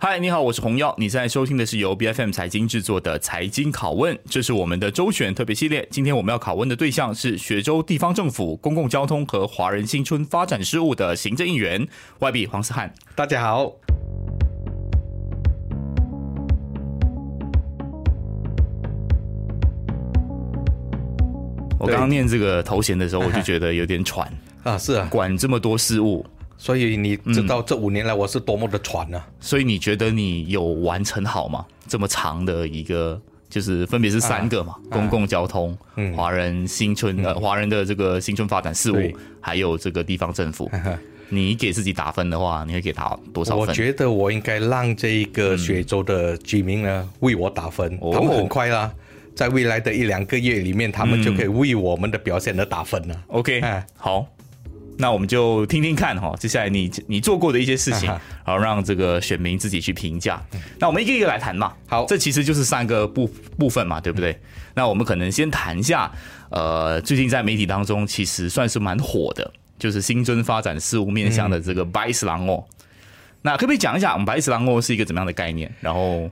嗨，你好，我是洪耀。你现在收听的是由 BFM 财经制作的《财经拷问》，这是我们的周选特别系列。今天我们要拷问的对象是雪州地方政府公共交通和华人新村发展事务的行政议员外币黄思翰。大家好。我刚刚念这个头衔的时候，我就觉得有点喘 啊，是啊，管这么多事务，所以你知道这五年来我是多么的喘呢、啊？所以你觉得你有完成好吗？这么长的一个，就是分别是三个嘛，啊、公共交通、华、嗯、人新村呃，华人的这个新村发展事务，还有这个地方政府。你给自己打分的话，你会给他多少分？我觉得我应该让这个雪州的居民呢、嗯、为我打分，他们很快啦。在未来的一两个月里面，他们就可以为我们的表现而打分了。嗯、OK，好，那我们就听听看哈，接下来你你做过的一些事情，好让这个选民自己去评价。那我们一个一个来谈嘛。好，这其实就是三个部部分嘛，对不对？那我们可能先谈一下，呃，最近在媒体当中其实算是蛮火的，就是新增发展事务面向的这个 Baik Selangor。那可不可以讲一下，我们 Baik Selangor 是一个怎么样的概念？然后。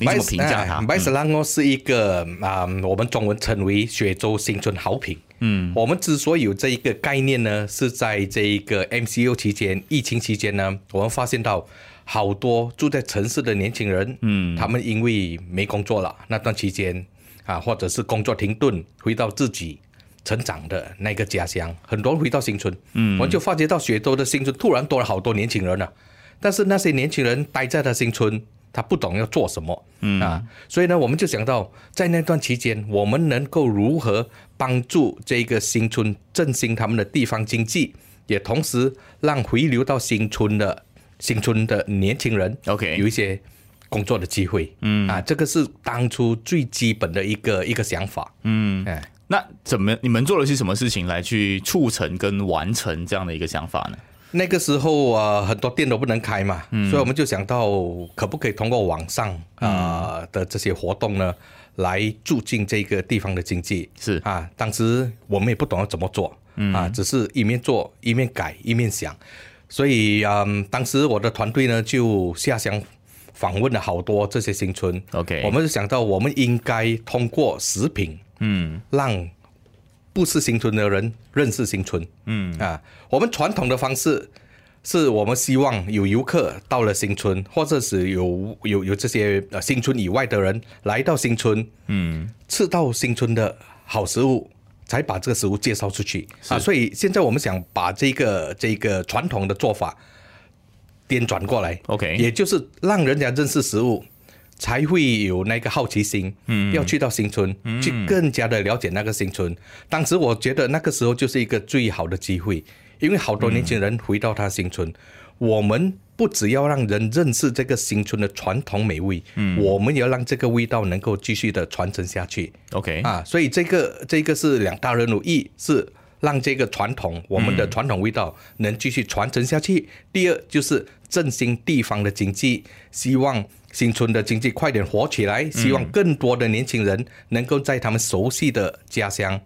你怎么评价它？Baik Selangor 是一个啊、嗯，我们中文称为雪州新村好品。嗯，我们之所以有这一个概念呢，是在这一个 MCU 期间、疫情期间呢，我们发现到好多住在城市的年轻人，嗯，他们因为没工作了，那段期间啊，或者是工作停顿，回到自己成长的那个家乡，很多人回到新村，嗯，我们就发觉到雪州的新村突然多了好多年轻人了，但是那些年轻人待在他新村。他不懂要做什么，嗯。啊，所以呢，我们就想到在那段期间，我们能够如何帮助这个新村振兴他们的地方经济，也同时让回流到新村的新村的年轻人，OK，有一些工作的机会，嗯。啊，这个是当初最基本的一个一个想法，嗯，哎，那怎么你们做了些什么事情来去促成跟完成这样的一个想法呢？那个时候啊，很多店都不能开嘛，嗯、所以我们就想到，可不可以通过网上啊、呃、的这些活动呢，来促进这个地方的经济？是。啊，当时我们也不懂要怎么做，嗯、啊，只是一面做一面改一面想，所以嗯，当时我的团队呢就下乡访问了好多这些新村，OK，我们就想到我们应该通过食品，嗯，让。不是新村的人认识新村，嗯啊，我们传统的方式是我们希望有游客到了新村，或者是有有有这些呃新村以外的人来到新村，嗯，吃到新村的好食物，才把这个食物介绍出去啊。所以现在我们想把这个这个传统的做法颠转过来，OK，也就是让人家认识食物。才会有那个好奇心，嗯，要去到新村，嗯，去更加的了解那个新村。当时我觉得那个时候就是一个最好的机会，因为好多年轻人回到他新村，嗯，我们不只要让人认识这个新村的传统美味，嗯，我们也要让这个味道能够继续的传承下去。OK，啊，所以这个这个是两大任务，一是让这个传统我们的传统味道能继续传承下去，第二就是振兴地方的经济，希望。新村的经济快点火起来，希望更多的年轻人能够在他们熟悉的家乡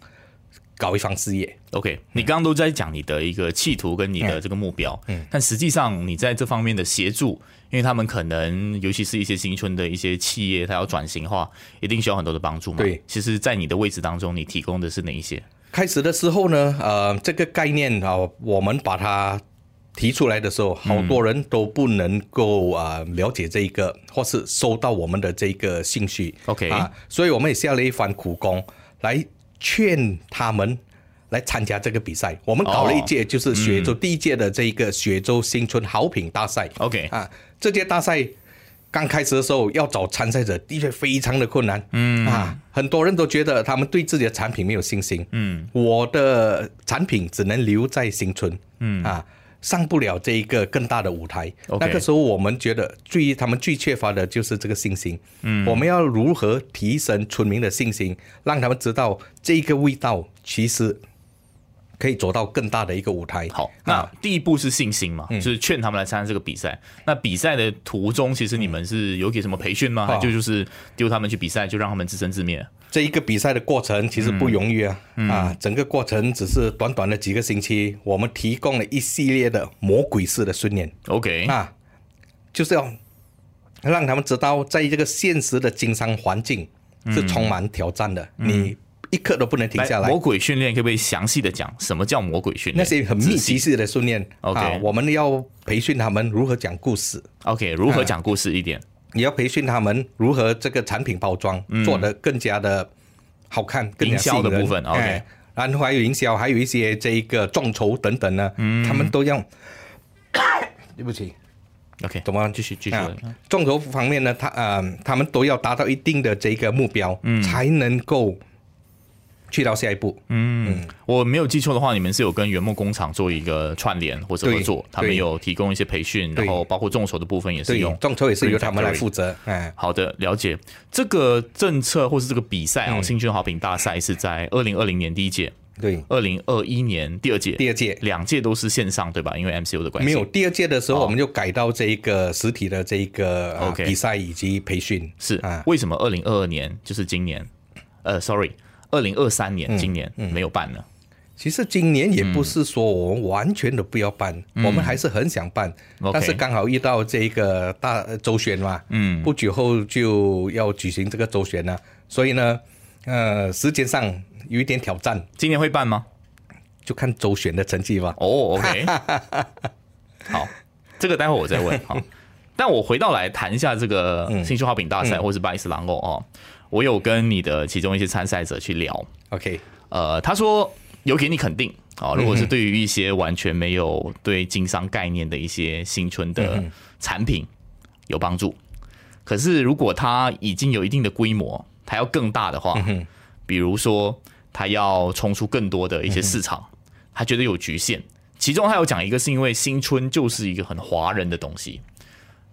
搞一方事业。OK，你刚刚都在讲你的一个企图跟你的这个目标，嗯，但实际上你在这方面的协助，因为他们可能尤其是一些新村的一些企业，它要转型的话，一定需要很多的帮助嘛。对，其实，在你的位置当中，你提供的是哪一些？开始的时候呢，呃，这个概念啊，我们把它。提出来的时候，好多人都不能够啊了解这一个，嗯、或是收到我们的这个信息。OK 啊，所以我们也下了一番苦功，来劝他们来参加这个比赛。我们搞了一届，就是雪州第一届的这一个雪州新春好品大赛。OK 啊，这届大赛刚开始的时候要找参赛者，的确非常的困难。嗯啊，很多人都觉得他们对自己的产品没有信心。嗯，我的产品只能留在新村。嗯啊。上不了这一个更大的舞台那个时候我们觉得最他们最缺乏的就是这个信心。嗯，我们要如何提升村民的信心，让他们知道这个味道其实可以走到更大的一个舞台。好，那第一步是信心嘛，嗯、就是劝他们来参加这个比赛。那比赛的途中，其实你们是有给什么培训吗？嗯、就就是丢他们去比赛，就让他们自生自灭？这一个比赛的过程其实不容易啊，啊，整个过程只是短短的几个星期，我们提供了一系列的魔鬼式的训练。OK，啊，就是要让他们知道，在这个现实的经商环境是充满挑战的，嗯、你一刻都不能停下来。魔鬼训练可不可以详细的讲什么叫魔鬼训练？那些很密集式的训练。OK，、啊、我们要培训他们如何讲故事。OK，如何讲故事一点？啊、你要培训他们如何这个产品包装、嗯、做得更加的好看，更加的部分。OK，、哎、然后还有营销，还有一些这一个众筹等等呢，嗯、他们都要。对不起。OK，怎么继续继续？众筹方面呢，他呃，他们都要达到一定的这个目标，嗯，才能够去到下一步。嗯，嗯我没有记错的话，你们是有跟原木工厂做一个串联或者合作，他们有提供一些培训，然后包括众筹的部分也是用众筹也是由他们来负责。哎，好的，了解。这个政策或是这个比赛啊，新春好品大赛是在二零二零年第一届。对，二零二一年第二届，第二届两届都是线上，对吧？因为 MCU 的关系。没有第二届的时候，我们就改到这一个实体的这一个比赛以及培训。是啊，为什么二零二二年就是今年？呃，sorry，二零二三年今年没有办呢？其实今年也不是说我们完全的不要办，我们还是很想办，但是刚好遇到这个大周选嘛，嗯，不久后就要举行这个周选了，所以呢，呃，时间上。有一点挑战，今年会办吗？就看周选的成绩吧。哦、oh,，OK，好，这个待会我再问。好，但我回到来谈一下这个新春好品大赛，嗯、或是巴伊斯狼哦哦，我有跟你的其中一些参赛者去聊。OK，呃，他说有给你肯定啊，如果是对于一些完全没有对经商概念的一些新春的产品有帮助，可是如果他已经有一定的规模，他要更大的话，比如说。他要冲出更多的一些市场，他觉得有局限。其中他有讲一个，是因为新春就是一个很华人的东西。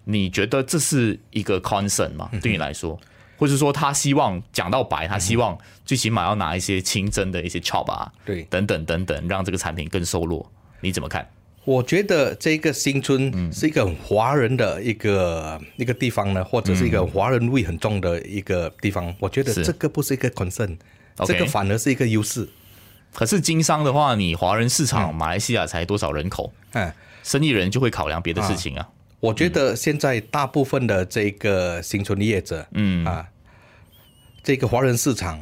你觉得这是一个 concern 吗？对你来说，或者说他希望讲到白，他希望最起码要拿一些清真的一些 chop 啊，对，等等等等，让这个产品更瘦弱。你怎么看？我觉得这个新村是一个很华人的一个一个地方呢，或者是一个华人味很重的一个地方。我觉得这个不是一个 concern。这个反而是一个优势，可是经商的话，你华人市场马来西亚才多少人口？嗯，生意人就会考量别的事情啊。啊我觉得现在大部分的这个新春业者，嗯。啊，这个华人市场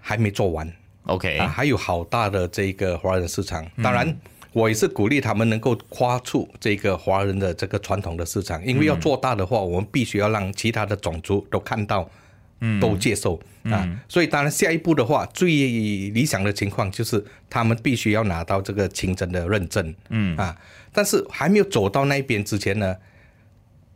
还没做完，OK，啊，还有好大的这个华人市场。当然，我也是鼓励他们能够跨出这个华人的这个传统的市场，因为要做大的话，我们必须要让其他的种族都看到。都接受啊，所以当然下一步的话，最理想的情况就是他们必须要拿到这个清真的认证，嗯。啊，但是还没有走到那边之前呢，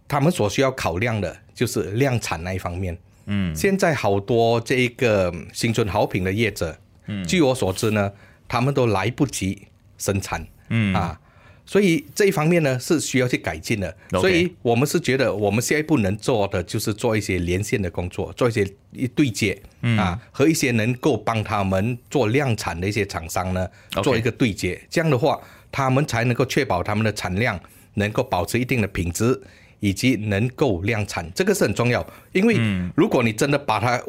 他们所需要考量的就是量产那一方面，嗯，现在好多这个新春好品的业者，嗯，据我所知呢，他们都来不及生产，嗯。啊。所以这一方面呢是需要去改进的，所以我们是觉得我们下一步能做的就是做一些连线的工作，做一些一对接，啊，和一些能够帮他们做量产的一些厂商呢做一个对接，这样的话他们才能够确保他们的产量能够保持一定的品质，以及能够量产，这个是很重要。因为如果你真的把它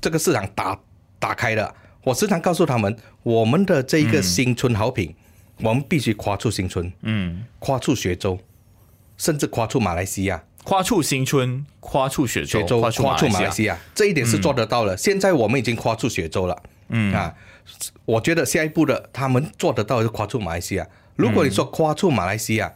这个市场打打开了，我时常告诉他们，我们的这一个新春好品。我们必须跨出新春，嗯，跨出雪州，甚至跨出马来西亚，跨出新春，跨出雪州，跨出马来西亚，这一点是做得到的。现在我们已经跨出雪州了，嗯啊，我觉得下一步的他们做得到是跨出马来西亚。如果你说跨出马来西亚，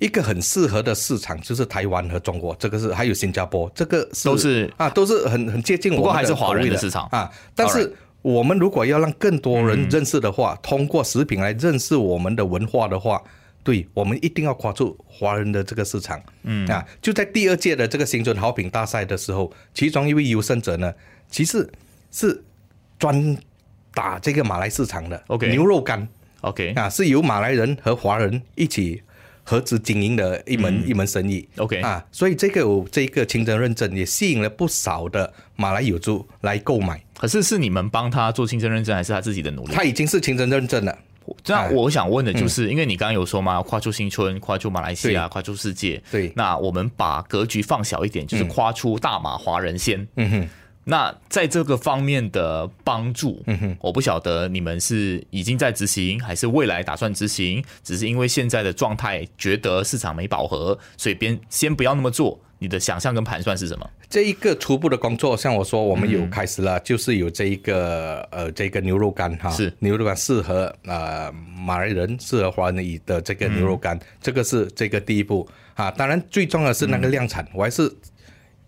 一个很适合的市场就是台湾和中国，这个是还有新加坡，这个都是啊，都是很很接近我们的，不过还是华人的市场啊，但是。我们如果要让更多人认识的话，通过食品来认识我们的文化的话，对，我们一定要跨出华人的这个市场。嗯啊，就在第二届的这个新春好品大赛的时候，其中一位优胜者呢，其实是专打这个马来市场的。OK，牛肉干。OK，啊，是由马来人和华人一起。合资经营的一门、嗯、一门生意，OK 啊，所以这个有这个清真认证也吸引了不少的马来友族来购买。可是是你们帮他做清真认证，还是他自己的努力？他已经是清真认证了。那我想问的就是，嗯、因为你刚刚有说嘛，跨出新春，跨出马来西亚，跨出世界。对，那我们把格局放小一点，就是跨出大马华人先。嗯哼，那在这个方面的帮助，嗯哼，我不晓得你们是已经在执行，还是未来打算执行，只是因为现在的状态觉得市场没饱和，所以边先不要那么做。你的想象跟盘算是什么？这一个初步的工作，像我说，我们有开始了，嗯、就是有这一个呃，这个牛肉干哈，是牛肉干适合呃马来人，适合华人的的这个牛肉干，嗯、这个是这个第一步啊。当然，最重要的是那个量产，嗯、我还是。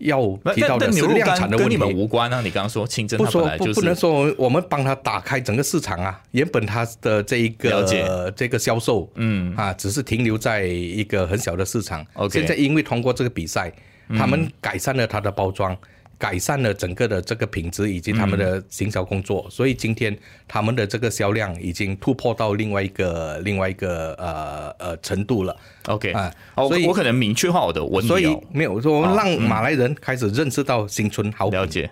要提到的是量产的问题，跟你们无关啊！你刚刚说清真，不说不不能说我们帮他打开整个市场啊。原本他的这一个了解这个销售，嗯啊，只是停留在一个很小的市场。现在因为通过这个比赛，他们改善了他的包装。改善了整个的这个品质以及他们的行销工作，嗯、所以今天他们的这个销量已经突破到另外一个另外一个呃呃程度了。OK 啊，所以我可能明确化我的问题，所以没有说让马来人开始认识到新春好品。了解。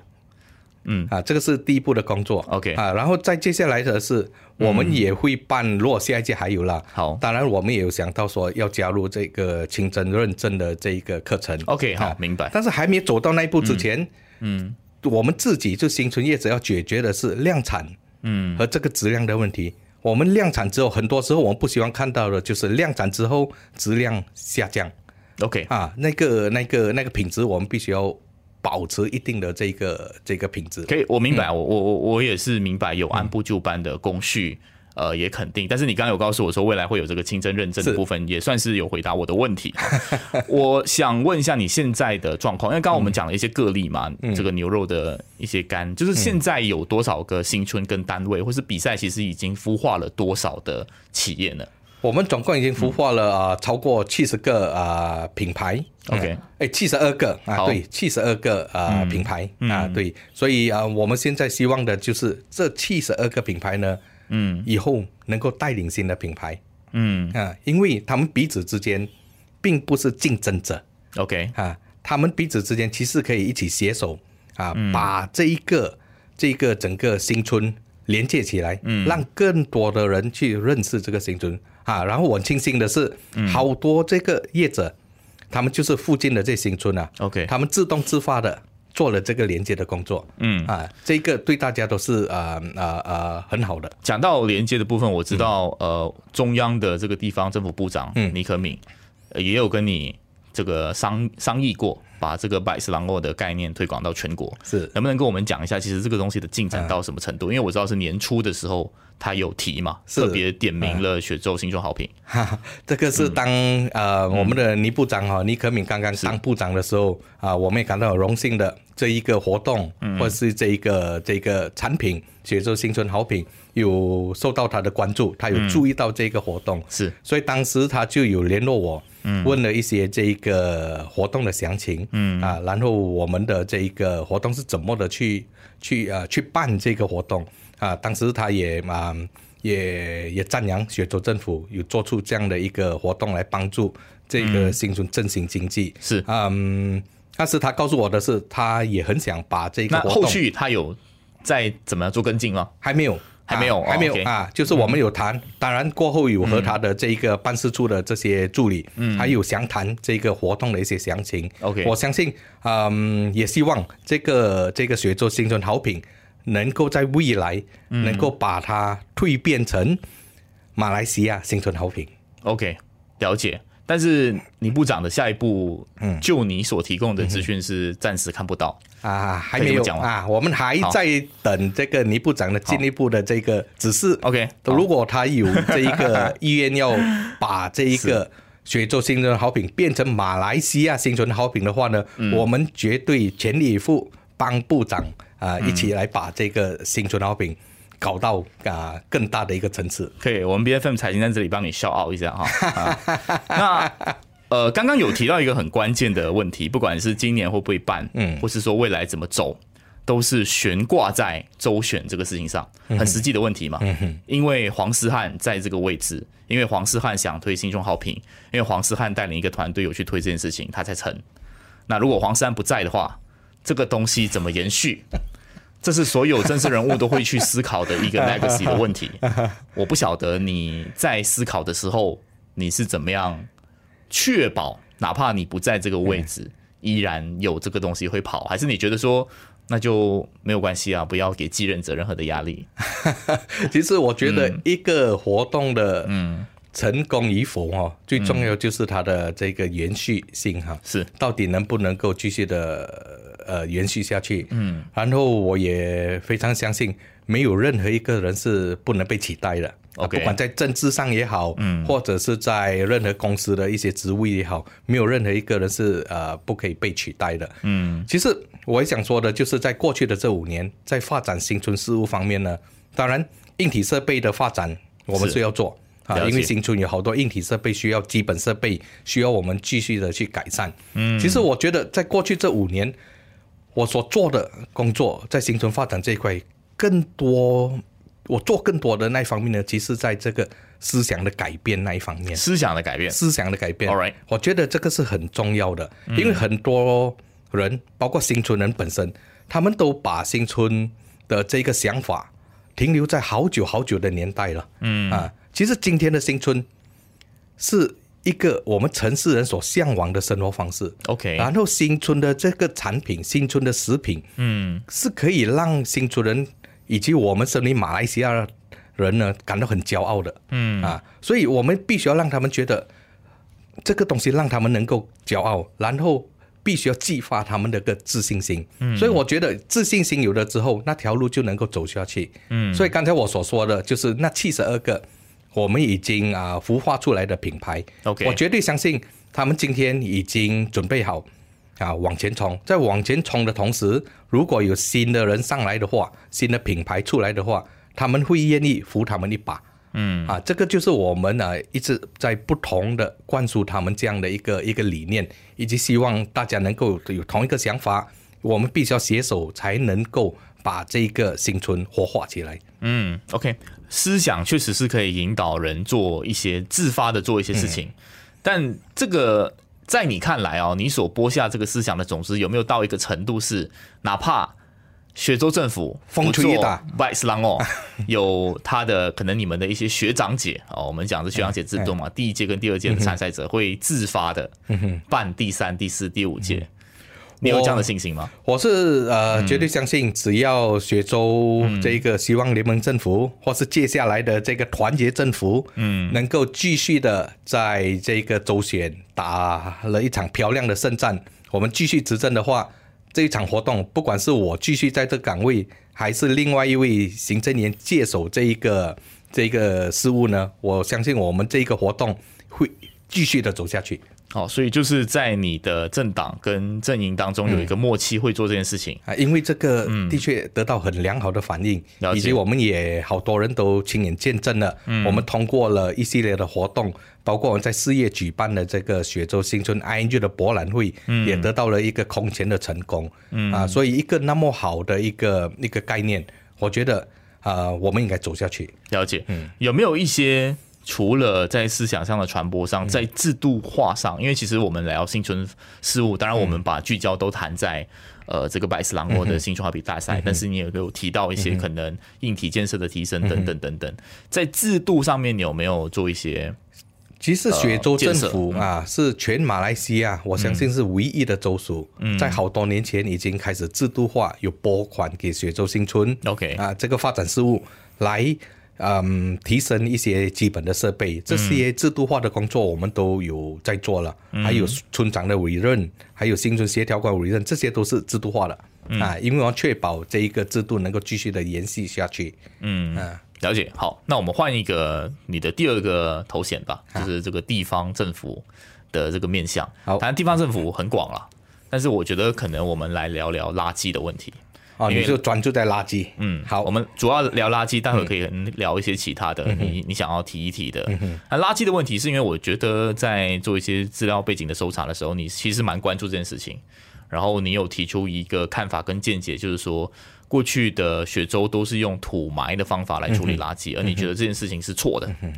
嗯啊，这个是第一步的工作。OK 啊，然后再接下来的是，我们也会办，如果下一届还有了，好，当然我们也有想到说要加入这个清真认证的这一个课程。OK，好，明白。但是还没走到那一步之前，嗯，我们自己就新存业者要解决的是量产，嗯，和这个质量的问题。我们量产之后，很多时候我们不希望看到的就是量产之后质量下降。OK，啊，那个那个那个品质我们必须要。保持一定的这个这个品质，可以，我明白，嗯、我我我我也是明白有按部就班的工序，嗯、呃，也肯定。但是你刚刚有告诉我说未来会有这个清真认证的部分，也算是有回答我的问题。我想问一下你现在的状况，因为刚刚我们讲了一些个例嘛，嗯、这个牛肉的一些干，就是现在有多少个新春跟单位，或是比赛其实已经孵化了多少的企业呢？我们总共已经孵化了啊，超过七十个啊品牌。OK，哎，七十二个啊，对，七十二个啊品牌。啊，对，所以啊，我们现在希望的就是这七十二个品牌呢，嗯，以后能够带领新的品牌，嗯。啊，因为他们彼此之间并不是竞争者，OK。啊，他们彼此之间其实可以一起携手啊，把这一个这一个整个新村连接起来，嗯，让更多的人去认识这个新春。啊，然后我庆幸的是，嗯、好多这个业者，他们就是附近的这新村啊，OK，他们自动自发的做了这个连接的工作，嗯。啊，这个对大家都是呃呃呃很好的。讲到连接的部分，我知道、嗯、呃中央的这个地方政府部长倪可敏也有跟你这个商商议过，把这个拜师朗沃的概念推广到全国，是。能不能跟我们讲一下，其实这个东西的进展到什么程度？嗯、因为我知道是年初的时候。他有提嘛？特别点名了雪州新春好品。哈，这个是当、嗯、呃我们的倪部长哈倪可敏刚刚当部长的时候啊、呃，我们也感到很荣幸的这一个活动，嗯、或是这一个这个产品雪州新春好品有受到他的关注，他有注意到这个活动，嗯、是，所以当时他就有联络我，嗯，问了一些这一个活动的详情，嗯啊，然后我们的这一个活动是怎么的去去呃去办这个活动。啊，当时他也啊，也也赞扬雪州政府有做出这样的一个活动来帮助这个新村振兴经济。是，嗯，但是他告诉我的是，他也很想把这个活动。那后续他有再怎么样做跟进吗？还没有，还没有，还没有啊。就是我们有谈，当然过后有和他的这一个办事处的这些助理，嗯，还有详谈这个活动的一些详情。OK，我相信，嗯，也希望这个这个雪州新春好品。能够在未来能够把它蜕变成马来西亚新春好品。OK，了解。但是李部长的下一步，嗯，就你所提供的资讯是暂时看不到啊，还没有讲啊。我们还在等这个倪部长的进一步的这个指示。OK，如果他有这一个 意愿要把这一个雪州新春好品变成马来西亚新春好品的话呢，我们绝对全力以赴帮部长。啊，一起来把这个新春好品搞到啊更大的一个层次。可以，我们 BFM 财经在这里帮你 shout out 一下哈。那呃，刚刚有提到一个很关键的问题，不管是今年会不会办，嗯，或是说未来怎么走，都是悬挂在周选这个事情上，很实际的问题嘛。嗯哼。因为黄思翰在这个位置，因为黄思翰想推心中好评，因为黄思翰带领一个团队有去推这件事情，他才成。那如果黄思翰不在的话，这个东西怎么延续？这是所有政治人物都会去思考的一个 legacy 的问题。我不晓得你在思考的时候，你是怎么样确保，哪怕你不在这个位置，依然有这个东西会跑，还是你觉得说那就没有关系啊，不要给继任者任何的压力。其实我觉得一个活动的嗯。成功与否哦，最重要就是它的这个延续性哈，是。到底能不能够继续的呃延续下去。嗯，然后我也非常相信，没有任何一个人是不能被取代的。不管在政治上也好，嗯，或者是在任何公司的一些职位也好，没有任何一个人是呃不可以被取代的。嗯，其实我也想说的，就是在过去的这五年，在发展新村事务方面呢，当然硬体设备的发展我们是要做啊，因为新村有好多硬体设备需要基本设备需要我们继续的去改善。嗯，其实我觉得在过去这五年，我所做的工作在新村发展这一块更多。我做更多的那一方面呢，其实在这个思想的改变那一方面，思想的改变，思想的改变。All right，我觉得这个是很重要的，因为很多人，嗯、包括新村人本身，他们都把新村的这个想法停留在好久好久的年代了。嗯啊，其实今天的新村是一个我们城市人所向往的生活方式。OK，然后新村的这个产品，新村的食品，嗯，是可以让新村人。以及我们身为马来西亚人呢，感到很骄傲的，嗯啊，所以我们必须要让他们觉得这个东西让他们能够骄傲，然后必须要激发他们的个自信心。嗯，所以我觉得自信心有了之后，那条路就能够走下去。嗯，所以刚才我所说的就是那七十二个我们已经啊孵化出来的品牌，OK，我绝对相信他们今天已经准备好。啊，往前冲，在往前冲的同时，如果有新的人上来的话，新的品牌出来的话，他们会愿意扶他们一把。嗯，啊，这个就是我们呢一直在不同的灌输他们这样的一个一个理念，以及希望大家能够有同一个想法。我们必须要携手，才能够把这个新村活化起来。嗯，OK，思想确实是可以引导人做一些自发的做一些事情，嗯、但这个。在你看来哦，你所播下这个思想的种子有没有到一个程度是，哪怕雪州政府风吹雨打，外斯郎哦，有他的可能你们的一些学长姐哦，我们讲的学长姐制度嘛，第一届跟第二届的参赛者会自发的办第三、第四、第五届。你有这样的信心吗？我，我是呃绝对相信，只要雪州这个希望联盟政府，嗯、或是接下来的这个团结政府，嗯，能够继续的在这个周选打了一场漂亮的胜战，我们继续执政的话，这一场活动，不管是我继续在这个岗位，还是另外一位行政员接手这一个这个事务呢，我相信我们这个活动会继续的走下去。哦，所以就是在你的政党跟阵营当中有一个默契，会做这件事情啊，因为这个的确得到很良好的反应，以及我们也好多人都亲眼见证了。我们通过了一系列的活动，包括我们在四月举办的这个雪州新村 ING 的博览会，也得到了一个空前的成功。啊，所以一个那么好的一个一个概念，我觉得啊，我们应该走下去。了解，嗯，有没有一些？除了在思想上的传播上，在制度化上，因为其实我们聊新村事务，当然我们把聚焦都谈在呃这个拜斯郎国的新村画笔大赛，但是你也有提到一些可能硬体建设的提升等等等等，在制度上面你有没有做一些？其实雪州政府啊是全马来西亚我相信是唯一的州属，嗯。在好多年前已经开始制度化，有拨款给雪州新村，OK。啊这个发展事务来。嗯，提升一些基本的设备，这些制度化的工作我们都有在做了。嗯、还有村长的委任，还有新村协调官委任，这些都是制度化的、嗯、啊，因为我要确保这一个制度能够继续的延续下去。嗯，啊，了解。好，那我们换一个你的第二个头衔吧，就是这个地方政府的这个面向。好，当然地方政府很广了，但是我觉得可能我们来聊聊垃圾的问题。哦，你就专注在垃圾。嗯，好，我们主要聊垃圾，待会可以聊一些其他的，嗯、你你想要提一提的。那、嗯、垃圾的问题，是因为我觉得在做一些资料背景的搜查的时候，你其实蛮关注这件事情。然后你有提出一个看法跟见解，就是说过去的雪州都是用土埋的方法来处理垃圾，嗯、而你觉得这件事情是错的。嗯、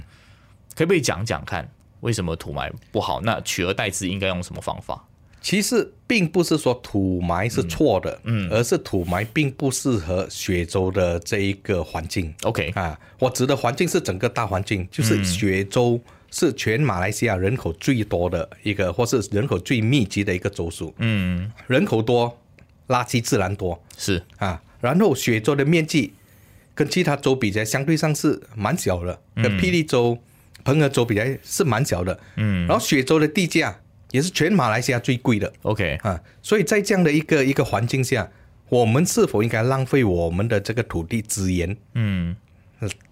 可不可以讲讲看，为什么土埋不好？那取而代之应该用什么方法？其实并不是说土埋是错的，嗯，而是土埋并不适合雪州的这一个环境。OK 啊，我指的环境是整个大环境，就是雪州是全马来西亚人口最多的一个，或是人口最密集的一个州属。嗯，人口多，垃圾自然多，是啊。然后雪州的面积跟其他州比起来，相对上是蛮小的，跟霹雳州、彭亨州比起来是蛮小的。嗯。然后雪州的地价也是全马来西亚最贵的。OK 啊，所以在这样的一个一个环境下，我们是否应该浪费我们的这个土地资源？嗯，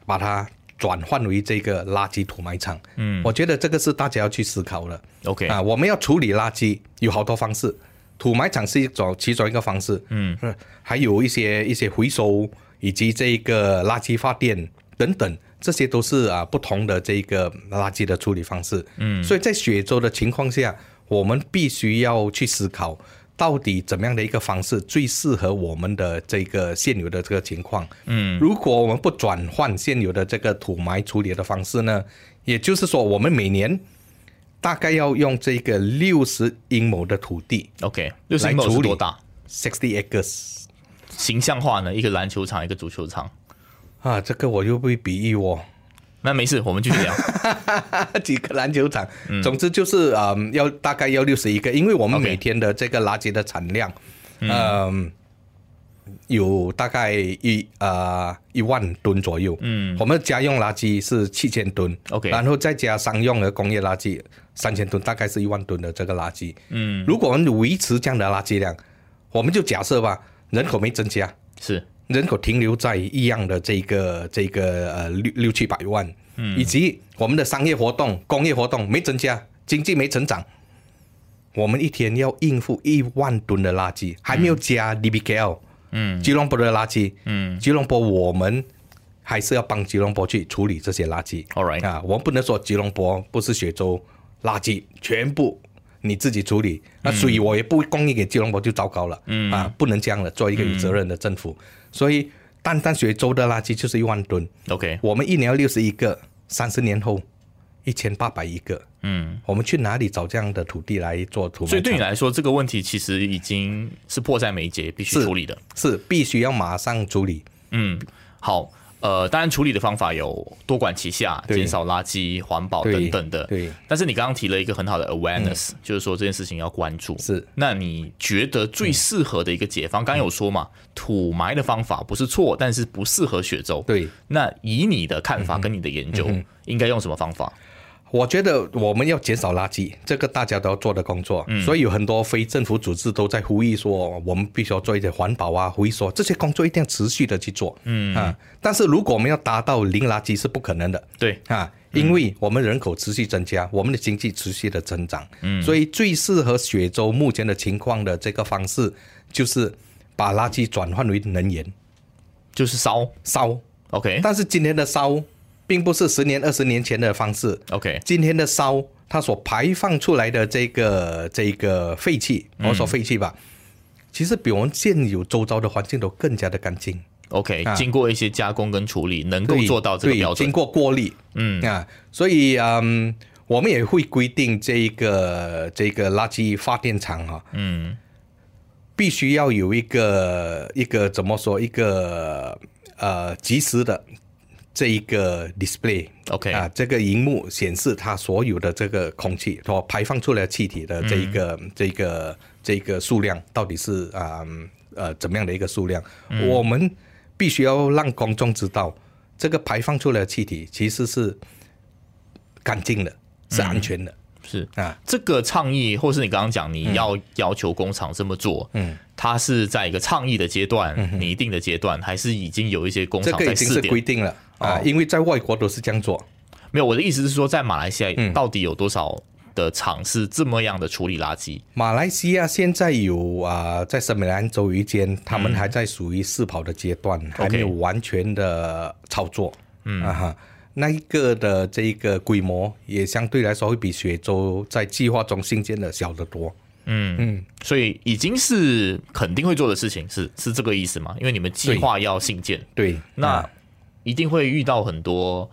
把它。转换为这个垃圾土埋场，嗯，我觉得这个是大家要去思考的。OK 啊，我们要处理垃圾有好多方式，土埋场是一种其中一个方式，嗯，还有一些一些回收以及这个垃圾发电等等，这些都是啊不同的这个垃圾的处理方式。嗯，所以在雪州的情况下，我们必须要去思考。到底怎么样的一个方式最适合我们的这个现有的这个情况？嗯，如果我们不转换现有的这个土埋处理的方式呢？也就是说，我们每年大概要用这个六十英亩的土地，OK，六十英亩是多大？Sixty acres。形象化呢？一个篮球场，一个足球场。啊，这个我又被比喻我。那没事，我们继续聊。几个篮球场，嗯、总之就是啊、呃，要大概要六十一个，因为我们每天的这个垃圾的产量，嗯、呃，有大概一啊、呃、一万吨左右。嗯，我们家用垃圾是七千吨，OK，然后再加商用的工业垃圾三千吨，大概是一万吨的这个垃圾。嗯，如果我们维持这样的垃圾量，我们就假设吧，人口没增加，是。人口停留在一样的这个这个呃六六七百万，嗯，以及我们的商业活动、工业活动没增加，经济没成长，我们一天要应付一万吨的垃圾，还没有加 DBKL，嗯，吉隆坡的垃圾，嗯，吉隆坡我们还是要帮吉隆坡去处理这些垃圾，All right 啊，我们不能说吉隆坡不是雪州垃圾全部。你自己处理，那所以我也不供应给吉隆坡就糟糕了，嗯。啊，不能这样了，做一个有责任的政府。嗯、所以，单单雪州的垃圾就是一万吨，OK，我们一年要六十一个，三十年后一千八百一个，嗯，我们去哪里找这样的土地来做土？所以对你来说，这个问题其实已经是迫在眉睫，必须处理的，是，是必须要马上处理。嗯，好。呃，当然处理的方法有多管齐下，减少垃圾、环保等等的。对。对，但是你刚刚提了一个很好的 awareness，、嗯、就是说这件事情要关注。是。那你觉得最适合的一个解方，刚、嗯、刚有说嘛，土埋的方法不是错，但是不适合雪州。对。那以你的看法跟你的研究，应该用什么方法？我觉得我们要减少垃圾，这个大家都要做的工作。嗯，所以有很多非政府组织都在呼吁说，我们必须要做一些环保啊、回收这些工作，一定要持续的去做。嗯啊，但是如果我们要达到零垃圾是不可能的。对啊，因为我们人口持续增加，我们的经济持续的增长。嗯，所以最适合雪州目前的情况的这个方式，就是把垃圾转换为能源，就是烧烧。OK，但是今天的烧。并不是十年、二十年前的方式。OK，今天的烧，它所排放出来的这个这个废气，我说废气吧，嗯、其实比我们现有周遭的环境都更加的干净。OK，、啊、经过一些加工跟处理，能够做到这个标准。经过过滤，嗯啊，所以嗯，我们也会规定这一个这个垃圾发电厂哈，嗯，必须要有一个一个怎么说一个呃及时的。这一个 display，OK。啊，这个荧幕显示它所有的这个空气所排放出来的气体的这一个、嗯、这个这个数量到底是啊呃，呃怎么样的一个数量？嗯、我们必须要让公众知道，这个排放出来的气体其实是干净的，是安全的。嗯是。啊，这个倡议，或是你刚刚讲你要要求工厂这么做，嗯，它是在一个倡议的阶段、拟定的阶段，还是已经有一些工厂在试点？这个已经是规定了啊，因为在外国都是这样做。没有，我的意思是说，在马来西亚到底有多少的厂是这么样的处理垃圾？马来西亚现在有啊，在圣美兰州一间，他们还在属于试跑的阶段，还没有完全的操作。嗯啊哈。那一个的这一个规模也相对来说会比雪州在计划中新建的小得多。嗯嗯，所以已经是肯定会做的事情，是是这个意思吗？因为你们计划要新建，对，那一定会遇到很多，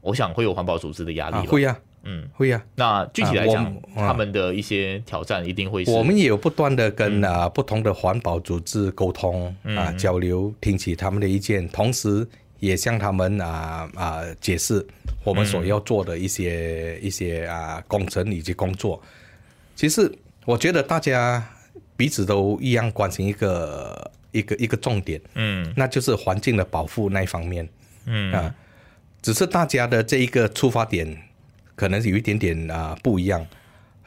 我想会有环保组织的压力。会呀，嗯，会呀。那具体来讲，他们的一些挑战一定会是。我们也有不断的跟啊不同的环保组织沟通啊交流，听取他们的意见，同时。也向他们啊啊解释我们所要做的一些、嗯、一些啊工程以及工作。其实我觉得大家彼此都一样关心一个一个一个重点，嗯，那就是环境的保护那一方面，嗯。啊，只是大家的这一个出发点可能有一点点啊不一样。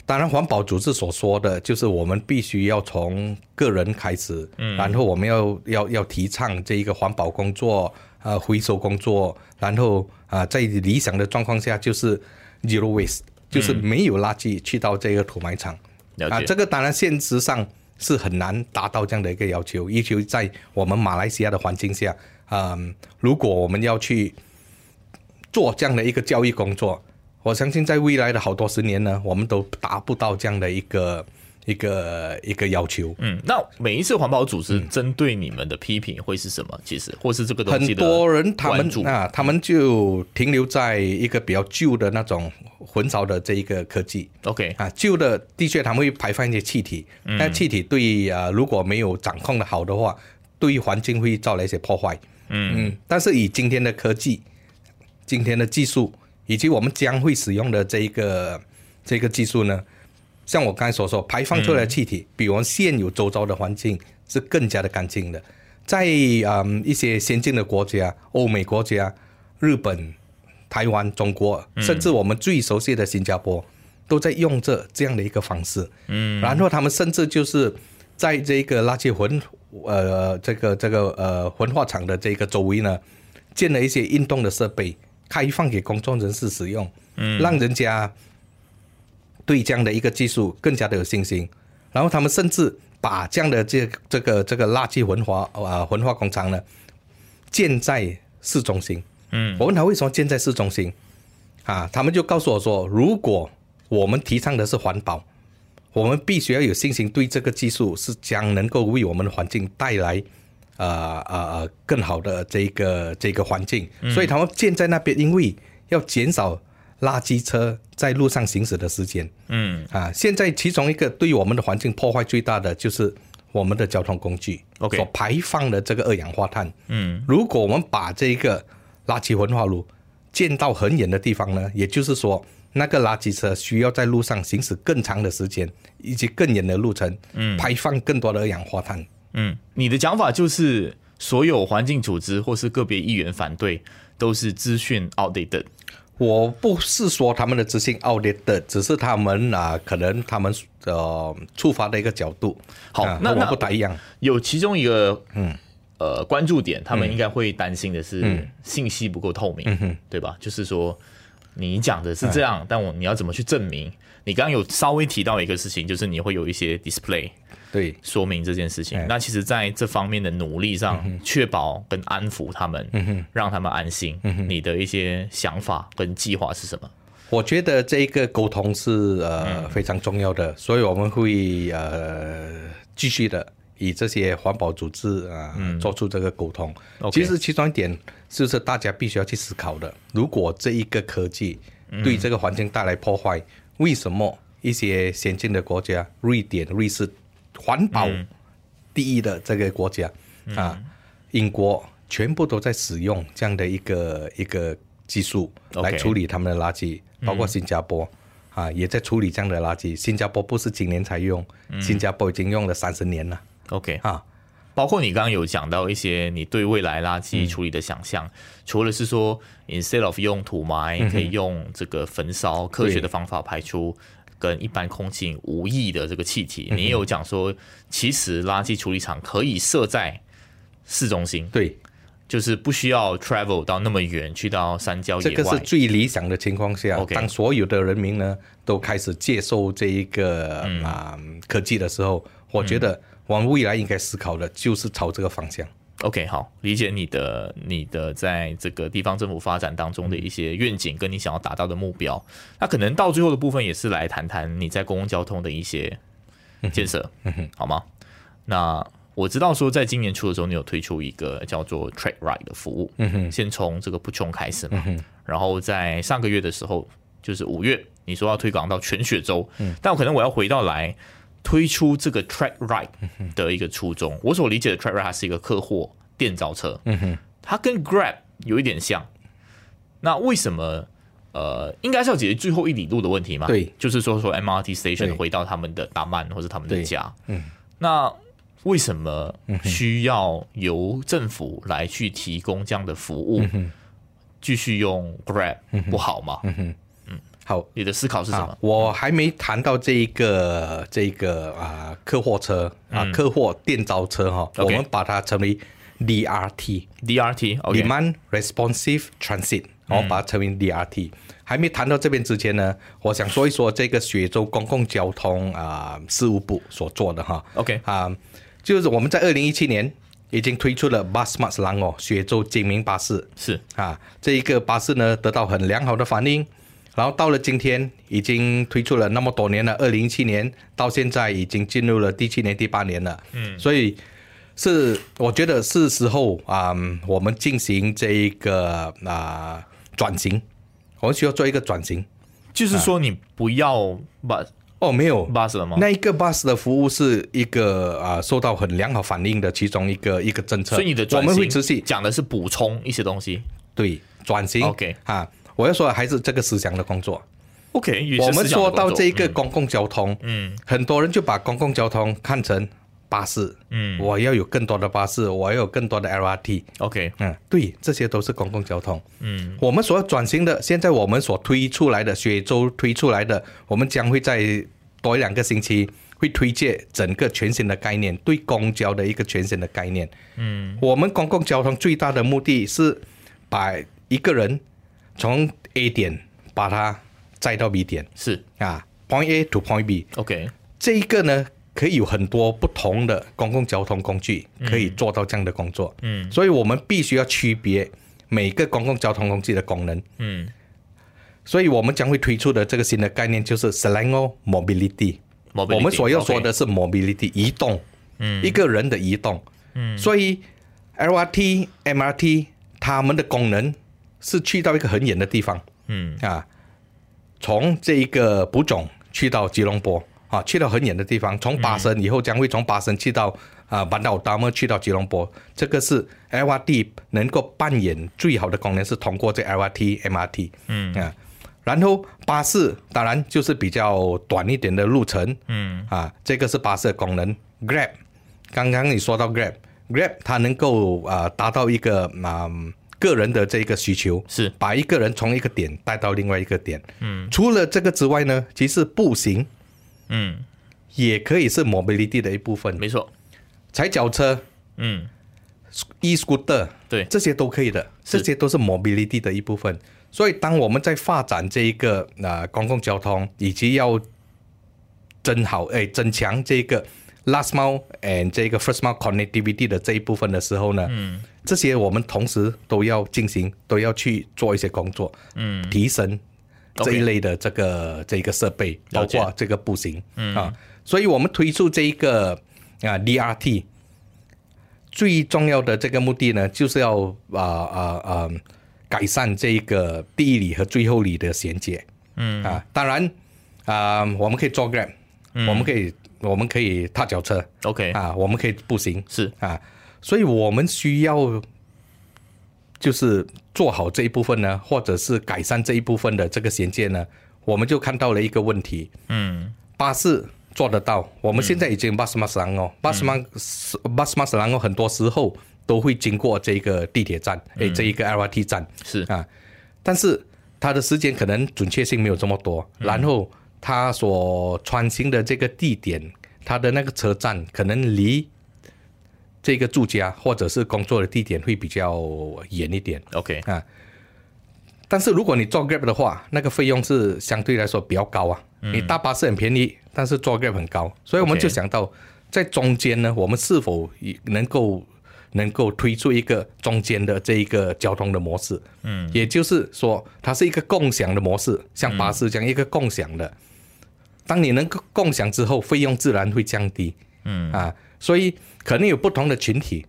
当然，环保组织所说的就是我们必须要从个人开始，嗯，然后我们要要要提倡这一个环保工作，呃，回收工作，然后啊、呃，在理想的状况下就是 zero waste，就是没有垃圾去到这个土埋场，嗯、啊，这个当然现实上是很难达到这样的一个要求，尤其在我们马来西亚的环境下，嗯、呃，如果我们要去做这样的一个教育工作。我相信在未来的好多十年呢，我们都达不到这样的一个一个一个要求。嗯，那每一次环保组织针对你们的批评会是什么？其实，或是这个东西的很多人他们啊，他们就停留在一个比较旧的那种焚烧的这一个科技。OK 啊，旧的的确他们会排放一些气体，但气体对啊如果没有掌控的好的话，对于环境会造来一些破坏。嗯嗯，但是以今天的科技，今天的技术。以及我们将会使用的这一个这个技术呢，像我刚才所说，排放出来的气体比我们现有周遭的环境是更加的干净的。在嗯一些先进的国家，欧美国家、日本、台湾、中国，甚至我们最熟悉的新加坡，都在用这这样的一个方式。嗯，然后他们甚至就是在这个垃圾焚呃这个这个呃焚化厂的这个周围呢，建了一些运动的设备。开放给公众人士使用，嗯，让人家对这样的一个技术更加的有信心。然后他们甚至把这样的这这个这个垃圾焚化啊焚化工厂呢建在市中心。嗯，我问他为什么建在市中心？啊，他们就告诉我说，如果我们提倡的是环保，我们必须要有信心，对这个技术是将能够为我们的环境带来。呃呃更好的这个这个环境，所以他们建在那边，因为要减少垃圾车在路上行驶的时间。嗯啊，现在其中一个对于我们的环境破坏最大的就是我们的交通工具所排放的这个二氧化碳。嗯，如果我们把这个垃圾焚化炉建到很远的地方呢，也就是说，那个垃圾车需要在路上行驶更长的时间，以及更远的路程，嗯，排放更多的二氧化碳。嗯，你的讲法就是所有环境组织或是个别议员反对都是资讯 outdated。我不是说他们的资讯 outdated，只是他们啊，可能他们呃触发的一个角度好，那我不太一样。有其中一个嗯呃关注点，他们应该会担心的是信息不够透明，嗯、对吧？就是说你讲的是这样，嗯、但我你要怎么去证明？你刚刚有稍微提到一个事情，就是你会有一些 display。对，说明这件事情。那其实，在这方面的努力上，确保跟安抚他们，让他们安心。你的一些想法跟计划是什么？我觉得这一个沟通是呃非常重要的，所以我们会呃继续的以这些环保组织啊做出这个沟通。其实其中一点就是大家必须要去思考的：如果这一个科技对这个环境带来破坏，为什么一些先进的国家，瑞典、瑞士？环保第一的这个国家、嗯、啊，英国全部都在使用这样的一个一个技术来处理他们的垃圾，嗯、包括新加坡啊也在处理这样的垃圾。新加坡不是今年才用，嗯、新加坡已经用了三十年了。OK 啊，包括你刚刚有讲到一些你对未来垃圾处理的想象，嗯、除了是说 instead of 用土埋，可以用这个焚烧科学的方法排出。跟一般空气无异的这个气体，你也有讲说，其实垃圾处理厂可以设在市中心，对，就是不需要 travel 到那么远，去到山郊野外。这个是最理想的情况下.当所有的人民呢都开始接受这一个啊、嗯、科技的时候，我觉得我们未来应该思考的就是朝这个方向。OK，好，理解你的你的在这个地方政府发展当中的一些愿景，跟你想要达到的目标。那可能到最后的部分也是来谈谈你在公共交通的一些建设，嗯哼，好吗？那我知道说，在今年初的时候，你有推出一个叫做 Track Ride 的服务，嗯哼，先从这个不穷开始嘛，嗯，然后在上个月的时候，就是五月，你说要推广到全雪州，嗯，但我可能我要回到来。推出这个 Track Ride 的一个初衷，我所理解的 Track Ride 它是一个客货电召车，它跟 Grab 有一点像。那为什么呃，应该是要解决最后一里路的问题吗？对，就是说说 MRT Station 回到他们的大曼或者他们的家。嗯，那为什么需要由政府来去提供这样的服务？嗯、继续用 Grab 不好吗？好，你的思考是什么？我还没谈到这一个这个啊客货车啊、嗯、客货电召车哈，嗯、我们把它称为 DRT，DRT，Demand Responsive Transit，我把它称为 DRT。还没谈到这边之前呢，我想说一说这个雪州公共交通啊、呃、事务部所做的哈。OK 啊，就是我们在二零一七年已经推出了 Bus Smart Selangor 雪州精明巴士，是。啊，这一个巴士呢得到很良好的反应，然后到了今天已经推出了那么多年了，二零一七年到现在已经进入了第七年、第八年了。嗯，所以是我觉得是时候啊、嗯，我们进行这一个啊转型。我们需要做一个转型，就是说你不要 bus 哦，没有。bus 了吗？那一个 bus 的服务是一个啊、呃、受到很良好反应的其中一个一个政策，所以你的转型我们会持续。讲的是补充一些东西，对，转型。OK 啊，我要说的还是这个思想的工作。OK。我们说到这个公共交通，嗯，很多人就把公共交通看成。巴士，嗯，我要有更多的巴士，我要有更多的 LRT，OK，嗯，对，这些都是公共交通，嗯，我们所要转型的，现在我们所推出来的雪州推出来的，我们将会在多一两个星期会推介整个全新的概念，对公交的一个全新的概念，嗯，我们公共交通最大的目的是把一个人从 A 点把它载到 B 点，是。啊，Point A to Point B，OK，这一个呢。可以有很多不同的公共交通工具可以做到这样的工作，嗯，所以我们必须要区别每个公共交通工具的功能，嗯，所以我们将会推出的这个新的概念就是 Selangor Mobility，我们所要说的是 Mobility 移动，嗯，一个人的移动，嗯，所以 LRT、MRT 它们的功能是去到一个很远的地方，嗯。啊，从这一个补种去到吉隆坡。啊，去到很远的地方，从巴生以后将会从巴生去到啊班达达么去到吉隆坡，这个是 LRT 能够扮演最好的功能，是通过这 LRT、MRT，嗯。啊，然后巴士当然就是比较短一点的路程，嗯。啊，这个是巴士的功能。Grab，刚刚你说到 Grab，Grab 它能够啊达到一个啊个人的这个需求，是。把一个人从一个点带到另外一个点，嗯，除了这个之外呢，其实步行。嗯，也可以是 mobility 的一部分。没错，踩脚车，嗯，e-scooter，对，这些都可以的，这些都是 mobility 的一部分。所以，当我们在发展这一个啊、呃、公共交通，以及要增好哎增强这个 last mile and 这个 first mile connectivity 的这一部分的时候呢，嗯，这些我们同时都要进行，都要去做一些工作，嗯，提升。这一类的这个.这个设备，包括这个步行，嗯。啊，所以我们推出这一个啊 DRT，最重要的这个目的呢，就是要啊啊啊改善这一个第一里和最后里的衔接，嗯。啊，当然啊，我们可以做 Grab，嗯，我们可以我们可以踏脚车，OK。啊，我们可以步行，是。啊，所以我们需要。就是做好这一部分呢，或者是改善这一部分的这个衔接呢，我们就看到了一个问题。嗯，巴士做得到，我们现在已经 Bus Smart Selangor 哦，Bus Smart Bus Smart Selangor 哦，很多时候都会经过这个地铁站，诶，这一个 LRT 站是啊，但是它的时间可能准确性没有这么多，然后它所穿行的这个地点，它的那个车站可能离。这个住家或者是工作的地点会比较远一点，OK 啊。但是如果你坐 Grab 的话，那个费用是相对来说比较高啊。嗯、你大巴是很便宜，但是坐 Grab 很高，所以我们就想到在中间呢，我们是否能够能够推出一个中间的这一个交通的模式？嗯，也就是说，它是一个共享的模式，像巴士这样一个共享的。当你能够共享之后，费用自然会降低。嗯啊。所以可能有不同的群体，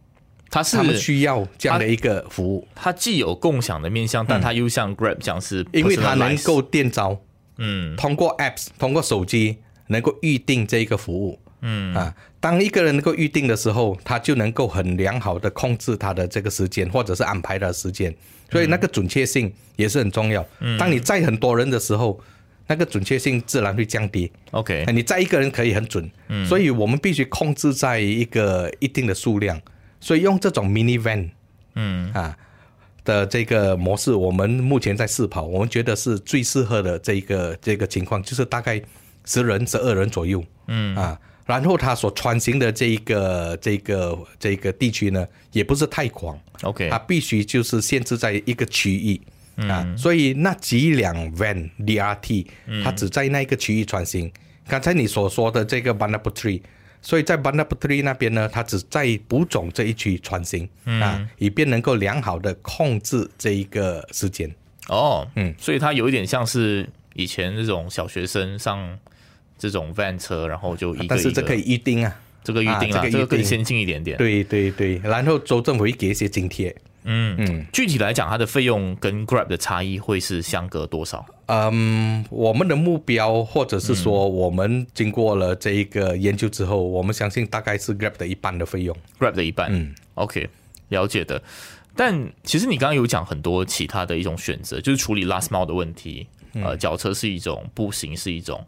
他是他们需要这样的一个服务。它既有共享的面向，但它又像 Grab 这样是，因为它能够电招，嗯，通过 Apps，通过手机能够预定这一个服务，嗯。啊，当一个人能够预定的时候，他就能够很良好的控制他的这个时间，或者是安排他的时间，所以那个准确性也是很重要。当你载很多人的时候。那个准确性自然会降低。OK，你载一个人可以很准，嗯，所以我们必须控制在一个一定的数量，所以用这种 mini van，嗯。啊的这个模式，我们目前在试跑，我们觉得是最适合的这个这个情况，就是大概十人、十二人左右，嗯。啊，然后他所穿行的这一个这个这个地区呢，也不是太广，OK，它必须就是限制在一个区域。啊，所以那几辆 van DRT，它只在那一个区域穿行。刚才你所说的这个 Bandar Puteri，所以在 Bandar Puteri 那边呢，它只在补种这一区穿行啊，以便能够良好的控制这一个时间。哦，嗯，所以它有一点像是以前那种小学生上这种 van 车，然后就一个一个，但是这可以预定啊，这个预定啊，这个更先进一点点。对对对，然后州政府会给一些津贴。嗯嗯，具体来讲，它的费用跟 Grab 的差异会是相隔多少？嗯，我们的目标，或者是说，我们经过了这一个研究之后，嗯、我们相信大概是 Grab 的一半的费用，Grab 的一半。嗯，OK，了解的。但其实你刚刚有讲很多其他的一种选择，就是处理 last mile 的问题。呃，脚车是一种，步行是一种，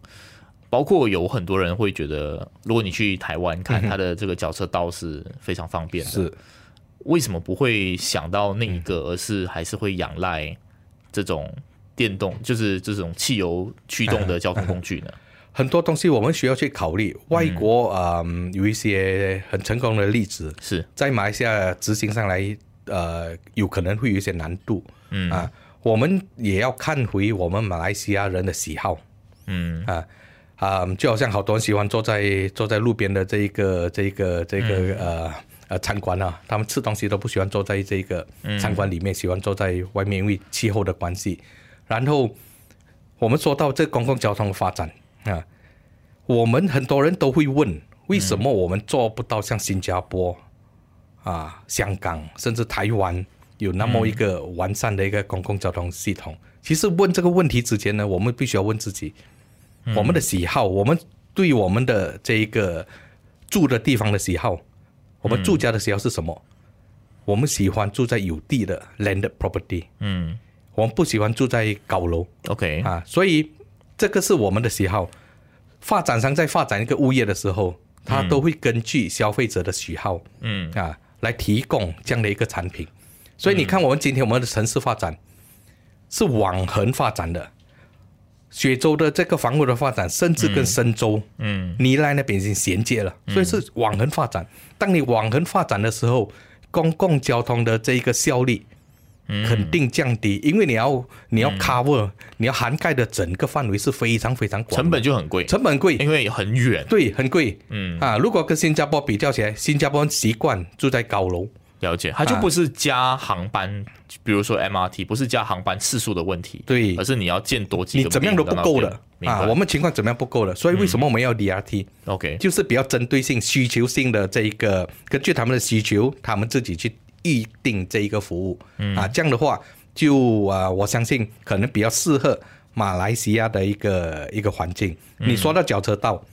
包括有很多人会觉得，如果你去台湾看，它的这个脚车道是非常方便的。是。为什么不会想到那一个，而是还是会仰赖这种电动，就是这种汽油驱动的交通工具呢？很多东西我们需要去考虑。外国啊、有一些很成功的例子，是在马来西亚执行上来，呃，有可能会有一些难度。嗯啊，我们也要看回我们马来西亚人的喜好。嗯啊啊，就好像好多人喜欢坐在坐在路边的这一个这一个这个呃。嗯呃，餐馆啊，他们吃东西都不喜欢坐在这个餐馆里面，喜欢坐在外面，因为气候的关系。然后我们说到这公共交通的发展啊，我们很多人都会问，为什么我们做不到像新加坡啊、香港甚至台湾有那么一个完善的一个公共交通系统？其实问这个问题之前呢，我们必须要问自己，我们的喜好，我们对我们的这一个住的地方的喜好。我们住家的喜好是什么？我们喜欢住在有地的 landed property。嗯，我们不喜欢住在高楼。OK 啊，所以这个是我们的喜好。发展商在发展一个物业的时候，他都会根据消费者的喜好，嗯啊，来提供这样的一个产品。所以你看，我们今天我们的城市发展是往横发展的。雪州的这个房屋的发展，甚至跟深州、嗯，尼赖那边已经衔接了，所以是往横发展。当你往横发展的时候，公共交通的这一个效率肯定降低，因为你要你要 cover，你要涵盖的整个范围是非常非常广，成本就很贵，成本贵，因为很远，对，很贵，嗯。啊，如果跟新加坡比较起来，新加坡习惯住在高楼。了解，它就不是加航班，啊、比如说 MRT，不是加航班次数的问题，对，而是你要建多几个，你怎么样都不够的。啊。我们情况怎么样不够的，所以为什么我们要 DRT？OK，、嗯、就是比较针对性、需求性的这一个，根据他们的需求，他们自己去预定这一个服务，嗯、啊，这样的话就啊，我相信可能比较适合马来西亚的一个一个环境。嗯、你说到脚车道，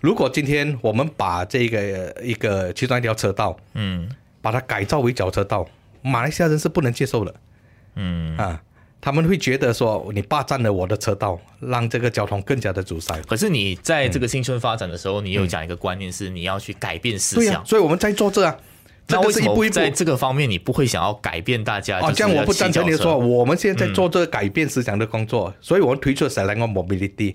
如果今天我们把这个一个其中一条车道，嗯。把它改造为脚车道，马来西亚人是不能接受的。嗯啊，他们会觉得说你霸占了我的车道，让这个交通更加的阻塞。可是你在这个新村发展的时候，嗯、你有讲一个观念是你要去改变思想。所以我们在做这啊。那为什么在这个方面你不会想要改变大家？哦，这样我不赞成你说，我们现在在做这个改变思想的工作，嗯、所以我们推出 Selangor Mobility，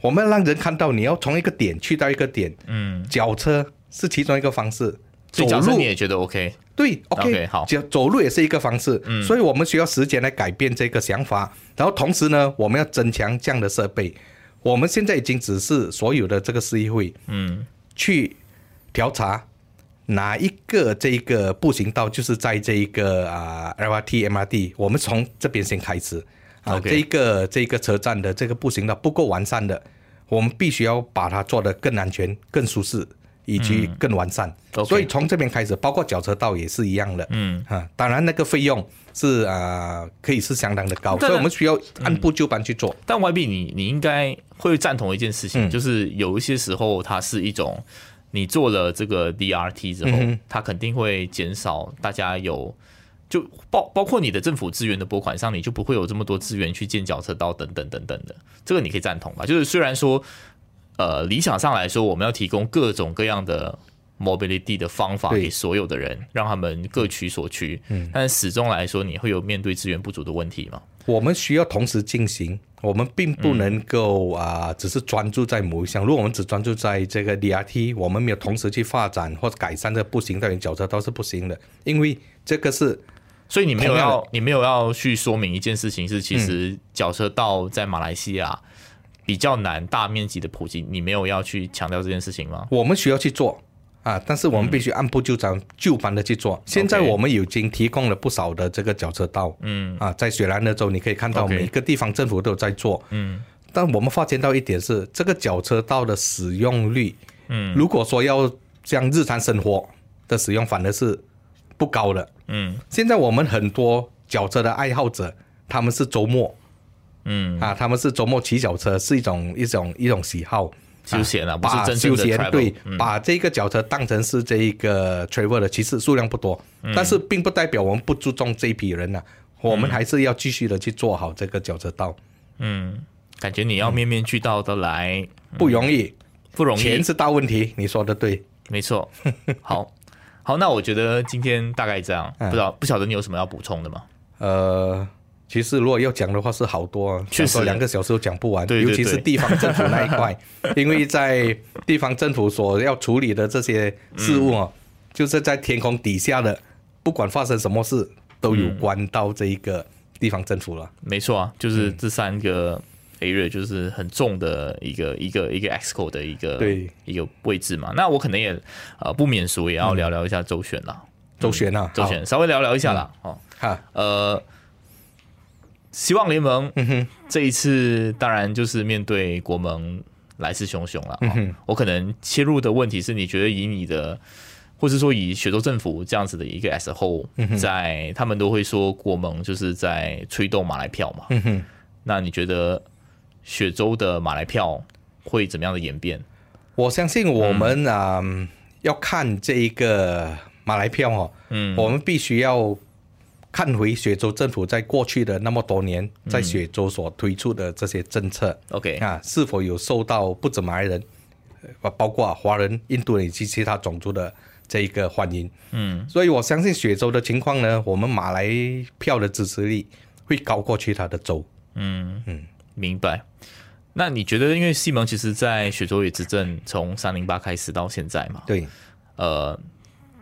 我们要让人看到你要从一个点去到一个点，嗯，脚车是其中一个方式。走路你也觉得 OK？对，OK，, 好，走走路也是一个方式，嗯，所以我们需要时间来改变这个想法，然后同时呢，我们要增强这样的设备。我们现在已经只是所有的这个市议会，嗯，去调查哪一个这个步行道，就是在这一个啊 LRT MRT，我们从这边先开始啊.这一个这一个车站的这个步行道不够完善的，我们必须要把它做得更安全、更舒适。以及更完善，嗯 okay、所以从这边开始，包括脚车道也是一样的。嗯，啊，当然那个费用是啊、呃，可以是相当的高，所以我们需要按部就班去做。嗯、但 YB，你你应该会赞同一件事情，嗯、就是有一些时候它是一种，你做了这个 DRT 之后，嗯、它肯定会减少大家有就包包括你的政府资源的拨款上，你就不会有这么多资源去建脚车道等等等等的。这个你可以赞同吧？就是虽然说，呃，理想上来说，我们要提供各种各样的 mobility 的方法给所有的人，让他们各取所需。嗯，但始终来说，你会有面对资源不足的问题吗？我们需要同时进行。我们并不能够啊、呃，只是专注在某一项。如果我们只专注在这个 DRT，我们没有同时去发展或者改善这个步行带脚车道是不行的，因为这个是。所以你没有要，你没有要去说明一件事情是，其实脚车道在马来西亚比较难大面积的普及，你没有要去强调这件事情吗？我们需要去做。啊！但是我们必须按部就班、就班的去做。嗯、现在我们已经提供了不少的这个脚车道。嗯。啊，在雪兰莪州你可以看到每个地方政府都有在做。嗯。但我们发现到一点是，这个脚车道的使用率，嗯，如果说要将日常生活的使用，反而是不高的。嗯。现在我们很多脚车的爱好者，他们是周末，嗯，啊，他们是周末骑脚车是一种一种一种喜好。休闲了，把休闲对，把这个脚车当成是这一个 travel 的，其实数量不多，但是并不代表我们不注重这一批人呢。我们还是要继续的去做好这个脚车道。嗯，感觉你要面面俱到的来不容易，不容易，钱是大问题。你说的对，没错。好，好，那我觉得今天大概这样，不知道不晓得你有什么要补充的吗？呃。其实如果要讲的话是好多，啊，确实两个小时都讲不完，对对对，尤其是地方政府那一块，因为在地方政府所要处理的这些事务啊，嗯、就是在天空底下的，不管发生什么事，都有关到这一个地方政府了。嗯、没错啊，就是这三个 area 就是很重的一个一个一个 exco 的一个对一个位置嘛。那我可能也呃不免俗，也要聊聊一下周旋了。周旋啊，周旋稍微聊聊一下啦。哦，哈，呃。希望联盟这一次当然就是面对国盟来势汹汹了。我可能切入的问题是你觉得以你的，或是说以雪州政府这样子的一个 a whole，在他们都会说国盟就是在吹动马来票嘛。那你觉得雪州的马来票会怎么样的演变？我相信我们啊要看这一个马来票哦，嗯，我们必须要。看回雪州政府在过去的那么多年，在雪州所推出的这些政策，OK 啊，是否有受到不止马来人，包括华人、印度人以及其他种族的这一个欢迎？嗯，所以我相信雪州的情况呢，我们马来票的支持率会高过其他的州。嗯嗯，明白。那你觉得，因为西蒙其实在雪州也执政从三零八开始到现在嘛？对，呃。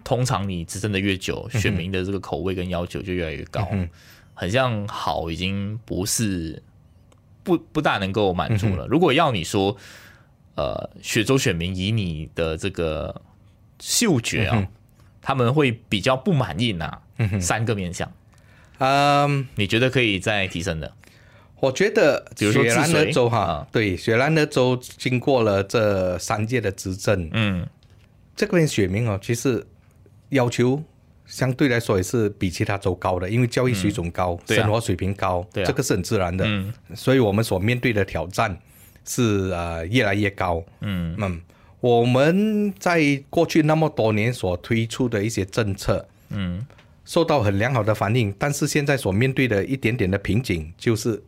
通常你执政的越久，选民的这个口味跟要求就越来越高，嗯、很像好已经不是不不大能够满足了。嗯、如果要你说，呃，雪州选民以你的这个嗅觉啊，嗯、他们会比较不满意哪三个面向？嗯，你觉得可以再提升的？我觉得，比如说雪兰莪州哈，对，雪兰莪州经过了这三届的执政，嗯，这边选民哦，其实。要求相对来说也是比其他州高的，因为教育水准高，嗯啊、生活水平高，啊、这个是很自然的。嗯、所以我们所面对的挑战是呃越来越高。嗯嗯，我们在过去那么多年所推出的一些政策，嗯，受到很良好的反应，但是现在所面对的一点点的瓶颈就是，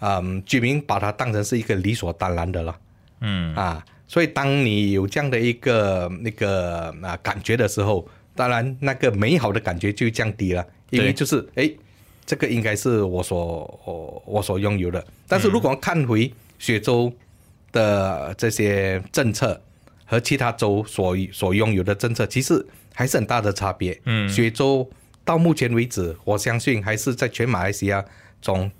嗯，居民把它当成是一个理所当然的了。嗯啊，所以当你有这样的一个那个啊感觉的时候。当然，那个美好的感觉就降低了，因为就是哎对，这个应该是我所我我所拥有的。但是如果看回雪州的这些政策和其他州所所拥有的政策，其实还是很大的差别。嗯，雪州到目前为止，我相信还是在全马来西亚中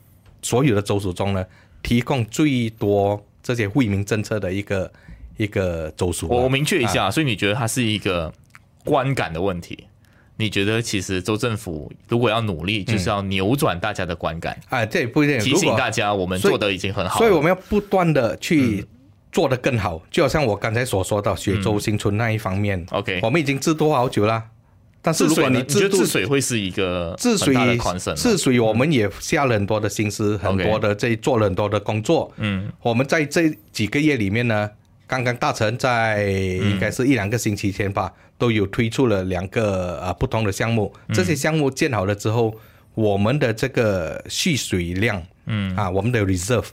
所有的州属中呢，提供最多这些惠民政策的一个一个州属。我明确一下，啊、所以你觉得它是一个？观感的问题，你觉得其实州政府如果要努力，就是要扭转大家的观感。哎、嗯，这不一定。提醒大家，我们做的已经很好了，所以我们要不断的去做得更好。嗯、就好像我刚才所说到雪州新村那一方面，OK，、嗯、我们已经治多好久了。但是如果你治治水会是一个治水治水，我们也下了很多的心思，嗯、很多的这做了很多的工作。嗯，我们在这几个月里面呢。刚刚大成在应该是一两个星期前吧，嗯、都有推出了两个呃不同的项目。这些项目建好了之后，嗯、我们的这个蓄水量，嗯啊，我们的 reserve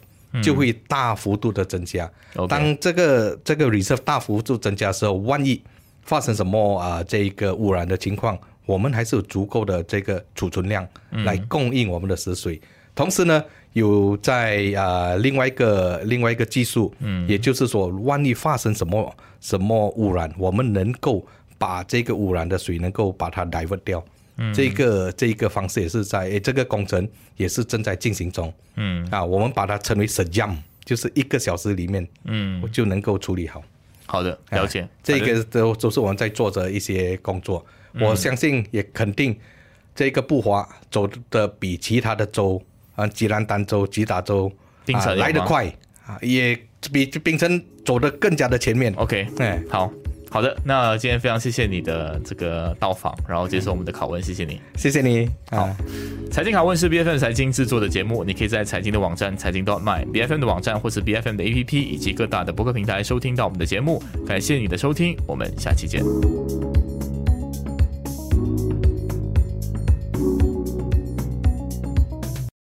就会大幅度的增加。嗯、当这个这个 reserve 大幅度增加的时候，万一发生什么啊这一个污染的情况，我们还是有足够的这个储存量来供应我们的食水。嗯、同时呢。有在啊、呃，另外一个另外一个技术，嗯，也就是说，万一发生什么什么污染，我们能够把这个污染的水能够把它 divert 掉，嗯，这个这一个方式也是在诶，这个工程也是正在进行中，嗯，啊，我们把它称为 sejam，就是一个小时里面，嗯，我就能够处理好。好的，了解，啊、这个都都是我们在做着一些工作，嗯、我相信也肯定这个步伐走的比其他的州。啊，吉兰丹州、吉达州，冰城、啊、来得快啊，也比冰城走得更加的前面。OK，哎，好好的，那今天非常谢谢你的这个到访，然后接受我们的拷问，谢谢你，谢谢你。好，财经拷问是 BFM 财经制作的节目，你可以在财经的网站财经 .my，BFM 的网站或是 BFM 的 APP 以及各大的播客平台收听到我们的节目。感谢你的收听，我们下期见。